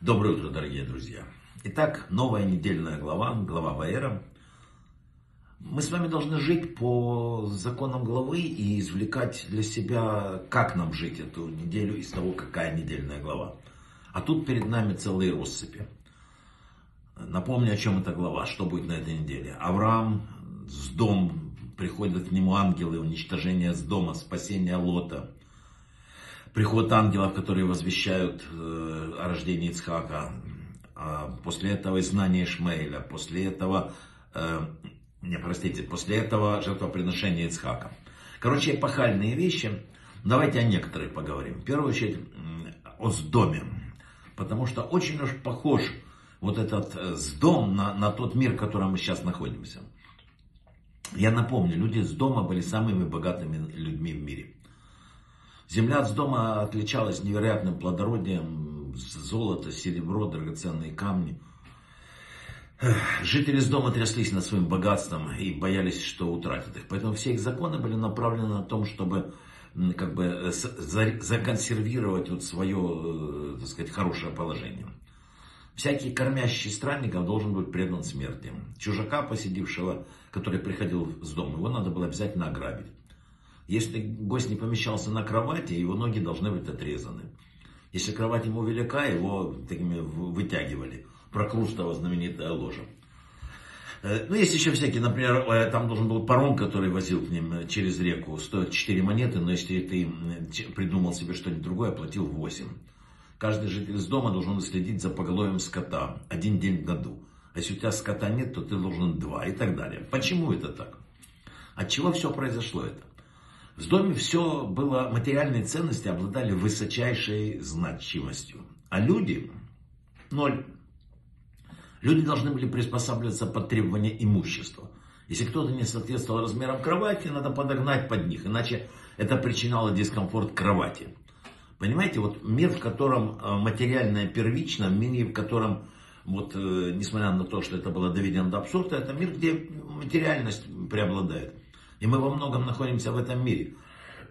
Доброе утро, дорогие друзья. Итак, новая недельная глава, глава Ваера. Мы с вами должны жить по законам главы и извлекать для себя, как нам жить эту неделю из того, какая недельная глава. А тут перед нами целые россыпи. Напомню, о чем эта глава, что будет на этой неделе. Авраам с дом, приходят к нему ангелы, уничтожение с дома, спасение Лота. Приход ангелов, которые возвещают э, о рождении Ицхака. А после этого изгнание Ишмаэля. После этого, э, не, простите, после этого жертвоприношение Ицхака. Короче, эпохальные вещи. Давайте о некоторых поговорим. В первую очередь о Сдоме. Потому что очень уж похож вот этот э, Сдом на, на тот мир, в котором мы сейчас находимся. Я напомню, люди с дома были самыми богатыми людьми в мире. Земля с дома отличалась невероятным плодородием, золото, серебро, драгоценные камни. Жители с дома тряслись над своим богатством и боялись, что утратят их. Поэтому все их законы были направлены на том, чтобы как бы законсервировать вот свое, э, так сказать, хорошее положение. Всякий кормящий странников должен быть предан смерти. Чужака, посидевшего, который приходил с дома, его надо было обязательно ограбить. Если гость не помещался на кровати, его ноги должны быть отрезаны. Если кровать ему велика, его такими вытягивали. Прокрустова знаменитая ложа. Э, ну, есть еще всякие, например, э, там должен был паром, который возил к ним через реку, стоит 4 монеты, но если ты придумал себе что-нибудь другое, платил 8. Каждый житель из дома должен следить за поголовьем скота один день в году. А если у тебя скота нет, то ты должен два и так далее. Почему это так? От чего все произошло это? В доме все было, материальные ценности обладали высочайшей значимостью. А люди, ноль. Люди должны были приспосабливаться под требования имущества. Если кто-то не соответствовал размерам кровати, надо подогнать под них, иначе это причиняло дискомфорт кровати. Понимаете, вот мир, в котором э, материальное первично, мир, в котором, вот, э, несмотря на то, что это было доведено до абсурда, это мир, где материальность преобладает. И мы во многом находимся в этом мире.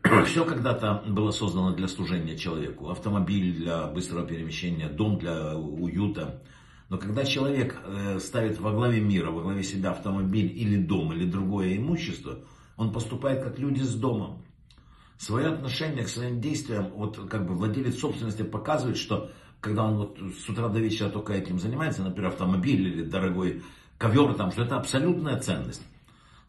Все когда-то было создано для служения человеку. Автомобиль для быстрого перемещения, дом для уюта. Но когда человек э, ставит во главе мира, во главе себя автомобиль или дом, или другое имущество, он поступает как люди с домом свое отношение к своим действиям, вот как бы владелец собственности показывает, что когда он вот с утра до вечера только этим занимается, например, автомобиль или дорогой ковер, там, что это абсолютная ценность.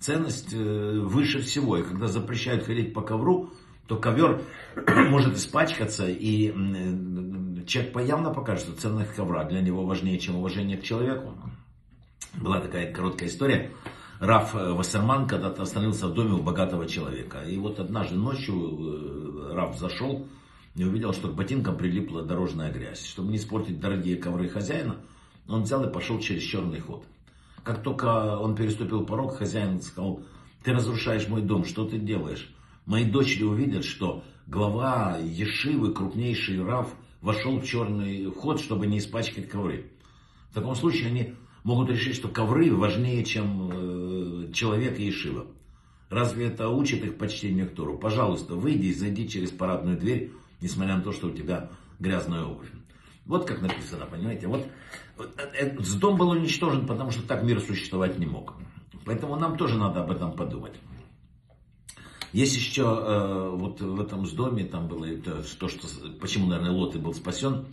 Ценность э, выше всего. И когда запрещают ходить по ковру, то ковер может испачкаться, и человек явно покажет, что ценность ковра для него важнее, чем уважение к человеку. Была такая короткая история. Раф э, Вассерман когда-то остановился в доме у богатого человека. И вот однажды ночью э, Раф зашел и увидел, что к ботинкам прилипла дорожная грязь. Чтобы не испортить дорогие ковры хозяина, он взял и пошел через черный ход. Как только он переступил порог, хозяин сказал, ты разрушаешь мой дом, что ты делаешь? Мои дочери увидят, что глава Ешивы, крупнейший Раф, вошел в черный ход, чтобы не испачкать ковры. В таком случае они могут решить, что ковры важнее, чем э, человек и Ишива. Разве это учит их почтению к Тору? Пожалуйста, выйди и зайди через парадную дверь, несмотря на то, что у тебя грязная обувь. Вот как написано, понимаете? Вот э, э, дом был уничтожен, потому что так мир существовать не мог. Поэтому нам тоже надо об этом подумать. Есть еще э, вот в этом доме, там было это, то, что, почему, наверное, Лот и был спасен,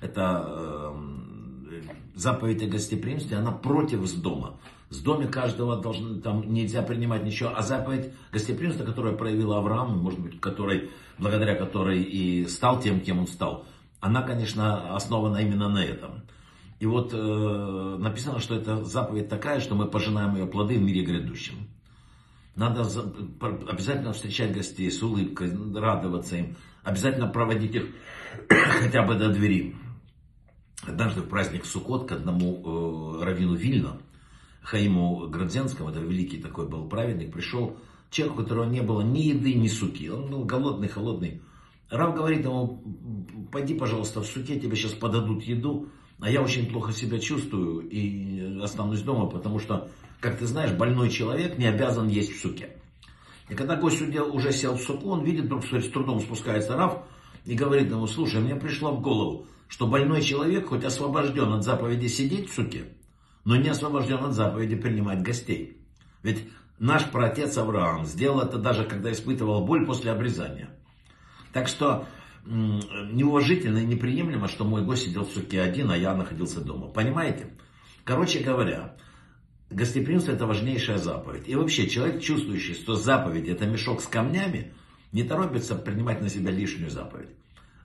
это э, заповедь о гостеприимстве, она против с дома. С доме каждого должен, там нельзя принимать ничего. А заповедь гостеприимства, которую проявил Авраам, может быть, который, благодаря которой и стал тем, кем он стал, она, конечно, основана именно на этом. И вот э, написано, что это заповедь такая, что мы пожинаем ее плоды в мире грядущем. Надо за, обязательно встречать гостей с улыбкой, радоваться им. Обязательно проводить их хотя бы до двери. Однажды в праздник Суккот к одному э, раввину Вильна, Хаиму Градзенскому, это великий такой был праведник, пришел человек, у которого не было ни еды, ни суки. Он был голодный, холодный. Рав говорит ему, пойди, пожалуйста, в суке, тебе сейчас подадут еду, а я очень плохо себя чувствую и останусь дома, потому что, как ты знаешь, больной человек не обязан есть в суке. И когда гость уже сел в суку, он видит, вдруг с трудом спускается Рав и говорит ему, слушай, мне пришло в голову, что больной человек хоть освобожден от заповеди сидеть в суке, но не освобожден от заповеди принимать гостей. Ведь наш праотец Авраам сделал это даже когда испытывал боль после обрезания. Так что неуважительно и неприемлемо, что мой гость сидел в суке один, а я находился дома. Понимаете? Короче говоря, гостеприимство это важнейшая заповедь. И вообще, человек, чувствующий, что заповедь это мешок с камнями, не торопится принимать на себя лишнюю заповедь.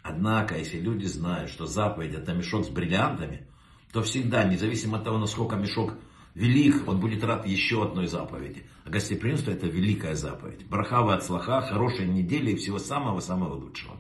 Однако, если люди знают, что заповедь это мешок с бриллиантами, то всегда, независимо от того, насколько мешок велик, он будет рад еще одной заповеди. А гостеприимство это великая заповедь. Брахава от слаха, хорошей недели и всего самого-самого лучшего.